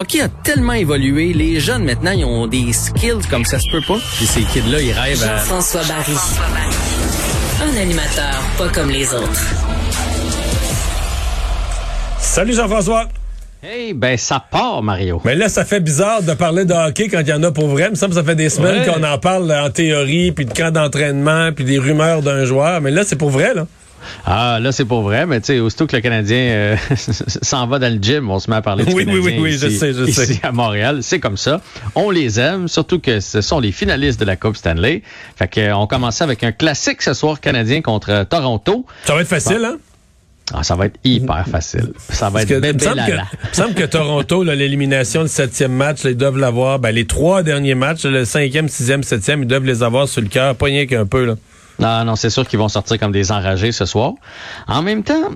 hockey a tellement évolué, les jeunes maintenant, ils ont des skills comme ça se peut pas. Puis ces kids-là, ils rêvent à... Jean-François Barry. Un animateur pas comme les autres. Salut Jean-François. Hey, ben ça part, Mario. Mais là, ça fait bizarre de parler de hockey quand il y en a pour vrai. Il me semble que ça fait des semaines Ouais. qu'on en parle en théorie, puis de camp d'entraînement, puis des rumeurs d'un joueur. Mais là, c'est pour vrai, là. Ah, là, c'est pas vrai, mais tu sais, aussitôt que le Canadien euh, s'en va dans le gym, on se met à parler du Oui, oui, Canadien oui, oui, je ici, sais, je ici sais. à Montréal. C'est comme ça. On les aime, surtout que ce sont les finalistes de la Coupe Stanley. Fait que, euh, on commençait avec un classique ce soir canadien contre euh, Toronto. Ça va être facile, hein? Ah, ça va être hyper facile. Ça va Parce être que, il me bébé semble que, lala. il me semble que Toronto, l'élimination du septième match, là, ils doivent l'avoir. Ben, les trois derniers matchs, le cinquième, sixième, septième, ils doivent les avoir sur le cœur, pas rien qu'un peu, là. Non, non, c'est sûr qu'ils vont sortir comme des enragés ce soir. En même temps,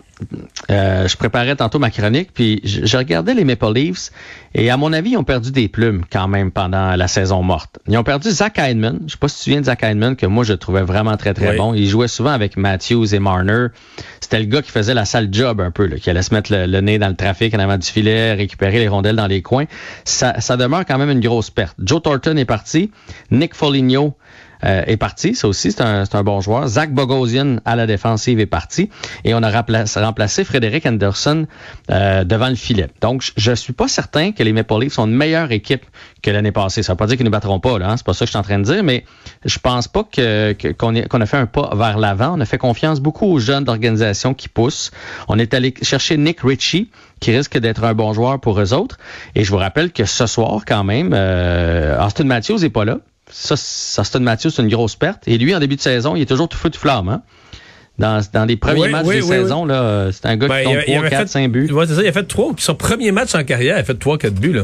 euh, je préparais tantôt ma chronique, puis je, je regardais les Maple Leafs, et à mon avis, ils ont perdu des plumes quand même pendant la saison morte. Ils ont perdu Zach Hyman. Je sais pas si tu te souviens de Zach Hyman, que moi, je trouvais vraiment très, très Oui. bon. Il jouait souvent avec Matthews et Marner. C'était le gars qui faisait la sale job un peu, là, qui allait se mettre le, le nez dans le trafic en avant du filet, récupérer les rondelles dans les coins. Ça, ça demeure quand même une grosse perte. Joe Thornton est parti. Nick Foligno euh, est parti. Ça aussi, c'est un, un bon joueur. Zach Bogosian à la défensive est parti. Et on a remplacé, remplacé Frédéric Anderson euh, devant le filet. Donc, je- je suis pas certain que les Maple Leafs sont une meilleure équipe que l'année passée. Ça veut pas dire qu'ils ne battront pas, là. hein. C'est pas ça que je suis en train de dire, mais je pense pas que qu'on ait- qu'on a fait un pas vers l'avant. On a fait confiance beaucoup aux jeunes d'organisation qui poussent. On est allé chercher Nick Ritchie, qui risque d'être un bon joueur pour eux autres. Et je vous rappelle que ce soir, quand même, euh, Austin Matthews est pas là. Ça, Austin Matthews, c'est une grosse perte. Et lui, en début de saison, il est toujours tout feu, tout flamme. Hein? Dans, dans les premiers Oui, matchs oui, oui, là, euh, c'est un gars Ben, qui il compte avait- il 3, avait 4, fait- 5 buts. Ouais, c'est ça. Il a fait trois, son premier match en carrière, il a fait trois, quatre buts, là.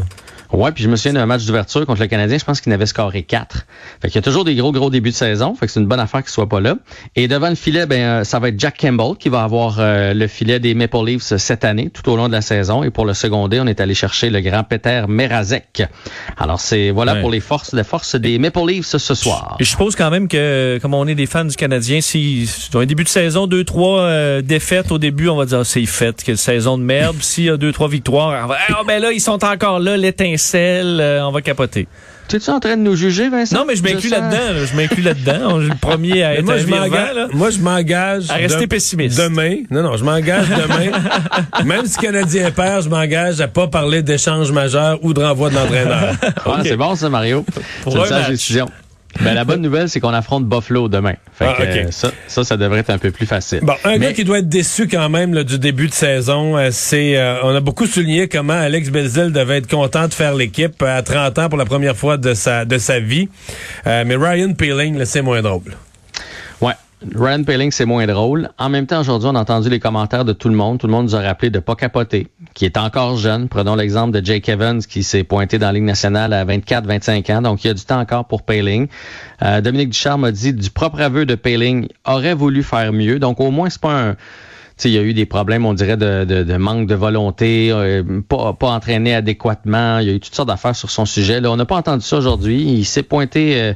Ouais, puis je me souviens d'un match d'ouverture contre le Canadien, je pense qu'il n'avait scoré 4. Fait qu'il y a toujours des gros, gros débuts de saison. Fait que c'est une bonne affaire qu'il soit pas là. Et devant le filet, ben, euh, ça va être Jack Campbell qui va avoir euh, le filet des Maple Leafs cette année, tout au long de la saison. Et pour le seconder, on est allé chercher le grand Peter Merazek. Alors, c'est, voilà Ouais. pour les forces, les forces des Maple Leafs ce soir. Et je suppose quand même que, comme on est des fans du Canadien, si dans un début de saison, deux, trois euh, défaites au début, on va dire ah, c'est fait, quelle saison de merde. S'il y a deux, trois victoires, ah ben là, ils sont encore là, l'étincelle, euh, on va capoter. Tu es-tu en train de nous juger, Vincent? Non, mais je m'inclus là-dedans, là, je m'inclus là-dedans. On est le premier à être moi, un je moi, je m'engage. À rester de- pessimiste. Demain. Non, non, je m'engage demain. Même si le Canadien perd, je m'engage à pas parler d'échange majeur ou de renvoi de l'entraîneur. Ah, C'est bon, ça, Mario. Pour un match. Ben, la bonne nouvelle, c'est qu'on affronte Buffalo demain. Fait Ah, que, euh, ça, ça, ça devrait être un peu plus facile. Bon, un Mais- gars qui doit être déçu quand même là, du début de saison, euh, c'est euh, on a beaucoup souligné comment Alex Belzil devait être content de faire l'équipe euh, à 30 ans pour la première fois de sa de sa vie. Euh, mais Ryan Peeling, c'est moins drôle. Ryan Paling, c'est moins drôle. En même temps, aujourd'hui, on a entendu les commentaires de tout le monde. Tout le monde nous a rappelé de pas capoter, qui est encore jeune. Prenons l'exemple de Jake Evans, qui s'est pointé dans la Ligue nationale à 24-25 ans. Donc, il y a du temps encore pour Paling. Euh, Dominique Ducharme a dit du propre aveu de Paling, aurait voulu faire mieux. Donc, au moins, c'est pas un... Il y a eu des problèmes, on dirait, de, de- manque de volonté, euh, pas, pas entraîné adéquatement. Il y a eu toutes sortes d'affaires sur son sujet. Là, on n'a pas entendu ça aujourd'hui. Il s'est pointé euh,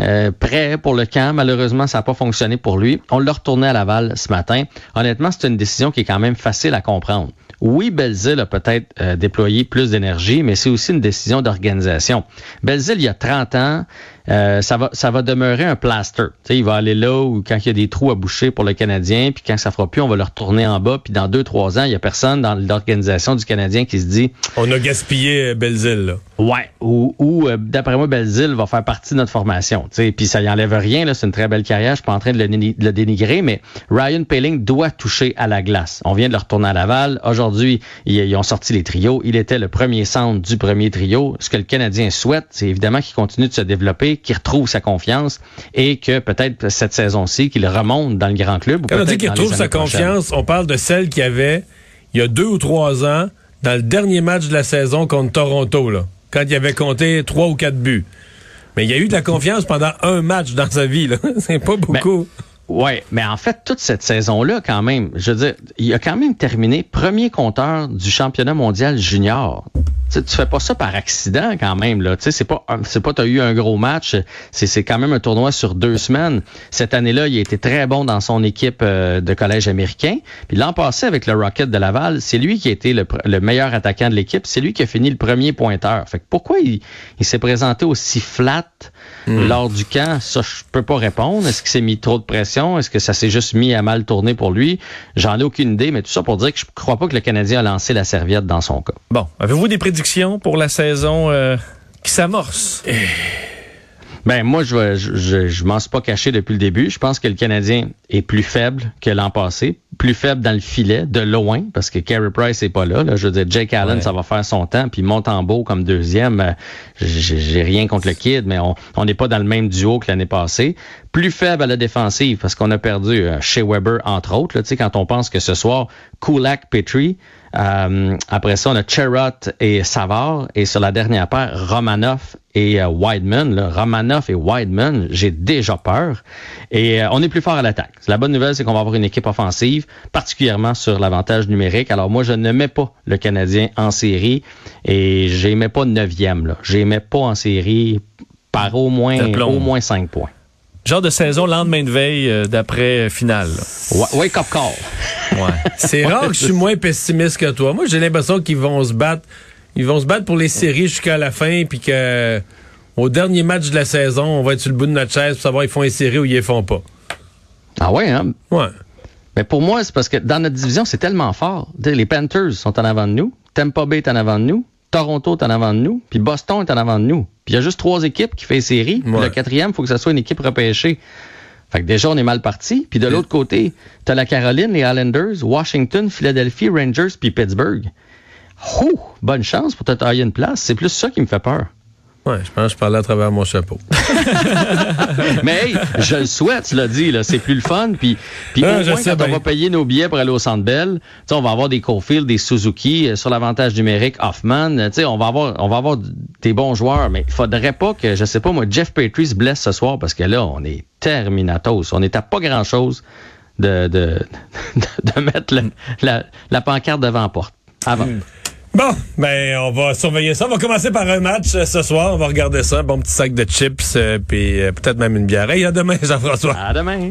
euh, prêt pour le camp. Malheureusement, ça n'a pas fonctionné pour lui. On l'a retourné à Laval ce matin. Honnêtement, c'est une décision qui est quand même facile à comprendre. Oui, Belzil a peut-être déployé plus d'énergie, mais c'est aussi une décision d'organisation. Belzil, il y a 30 ans, euh, ça va ça va demeurer un plaster. Tu sais, il va aller là où quand il y a des trous à boucher pour le Canadien, puis quand ça fera plus, on va le retourner en bas, puis dans deux trois ans, il y a personne dans l'organisation du Canadien qui se dit On a gaspillé euh, Belzil. Là. Ouais, ou, ou euh, d'après moi, Belzil va faire partie de notre formation. Puis ça y enlève rien, c'est une très belle carrière, je suis pas en train de le, déni- de le dénigrer, mais Ryan Paling doit toucher à la glace. On vient de le retourner à Laval. Aujourd'hui, ils, ils ont sorti les trios. Il était le premier centre du premier trio. Ce que le Canadien souhaite, c'est évidemment qu'il continue de se développer, qu'il retrouve sa confiance et que peut-être cette saison-ci, qu'il remonte dans le grand club. ou Quand on dit qu'il retrouve sa prochaines. confiance, on parle de celle qu'il avait il y a deux ou trois ans dans le dernier match de la saison contre Toronto, là, quand il avait compté trois ou quatre buts. Mais il y a eu de la confiance pendant un match dans sa vie. là. C'est pas beaucoup. Ouais, mais en fait, toute cette saison-là, quand même, je veux dire, il a quand même terminé premier compteur du championnat mondial junior. Tu, tu fais pas ça par accident quand même là. Tu sais, c'est pas c'est pas t'as eu un gros match. C'est c'est quand même un tournoi sur deux semaines. Cette année-là, il a été très bon dans son équipe euh, de collège américain. Puis l'an passé avec le Rocket de Laval, c'est lui qui a été le, le meilleur attaquant de l'équipe. C'est lui qui a fini le premier pointeur. Fait que pourquoi il, il s'est présenté aussi flat lors du camp? Ça, je peux pas répondre. Est-ce qu'il s'est mis trop de pression? Est-ce que ça s'est juste mis à mal tourner pour lui? J'en ai aucune idée. Mais tout ça pour dire que je crois pas que le Canadien a lancé la serviette dans son cas. Bon, avez-vous des prédictions pour la saison euh, qui s'amorce? Ben moi, je je, je, je m'en suis pas caché depuis le début. Je pense que le Canadien est plus faible que l'an passé, plus faible dans le filet, de loin, parce que Carey Price est pas là. là. Je veux dire, Jake Allen, Ouais. ça va faire son temps, puis Montembeau comme deuxième. euh, J'ai rien contre le kid, mais on on n'est pas dans le même duo que l'année passée. Plus faible à la défensive, parce qu'on a perdu euh, chez Weber, entre autres. Là, Tu sais, quand on pense que ce soir, Kulak, Petrie, euh, après ça, on a Cherrott et Savard. Et sur la dernière paire, Romanoff et euh, Wideman. Là. Romanoff et Wideman, j'ai déjà peur. Et euh, on est plus fort à l'attaque. La bonne nouvelle, c'est qu'on va avoir une équipe offensive, particulièrement sur l'avantage numérique. Alors moi, je ne mets pas le Canadien en série et j'aimais pas neuvième. J'aimais pas en série par au moins, au moins cinq points. Genre de saison lendemain de veille euh, d'après euh, finale. Wake up call. Ouais. C'est rare que je suis moins pessimiste que toi. Moi, j'ai l'impression qu'ils vont se battre. Ils vont se battre pour les séries jusqu'à la fin, puis que au dernier match de la saison, on va être sur le bout de notre chaise pour savoir ils font les séries ou ils les font pas. Ah ouais, hein? Ouais. Mais pour moi, c'est parce que dans notre division, c'est tellement fort. Les Panthers sont en avant de nous, Tampa Bay est en avant de nous, Toronto est en avant de nous, puis Boston est en avant de nous. Puis il y a juste trois équipes qui fait série. Puis Ouais. le quatrième, il faut que ça soit une équipe repêchée. Fait que déjà, on est mal parti. Puis de l'autre côté, t'as la Caroline, les Islanders, Washington, Philadelphie, Rangers, puis Pittsburgh. Ouh, bonne chance pour te tailler une place. C'est plus ça qui me fait peur. Ouais, je pense que je parlais à travers mon chapeau. Mais hey, je le souhaite, tu l'as dit, là, c'est plus le fun. Puis, puis Ah, au moins, quand on va payer nos billets pour aller au Centre Bell, tu sais, on va avoir des Cofield, des Suzuki, euh, sur l'avantage numérique, Hoffman. euh, Tu sais, on va avoir, on va avoir des bons joueurs, mais il faudrait pas que, je sais pas, moi, Jeff Petrie se blesse ce soir parce que là, on est terminatos. On est à pas grand chose de, de, de mettre la, la pancarte devant la porte. Avant. Bon, ben on va surveiller ça. On va commencer par un match euh, ce soir. On va regarder ça. Bon petit sac de chips, euh, puis euh, peut-être même une bière. Hey, à demain, Jean-François. À demain.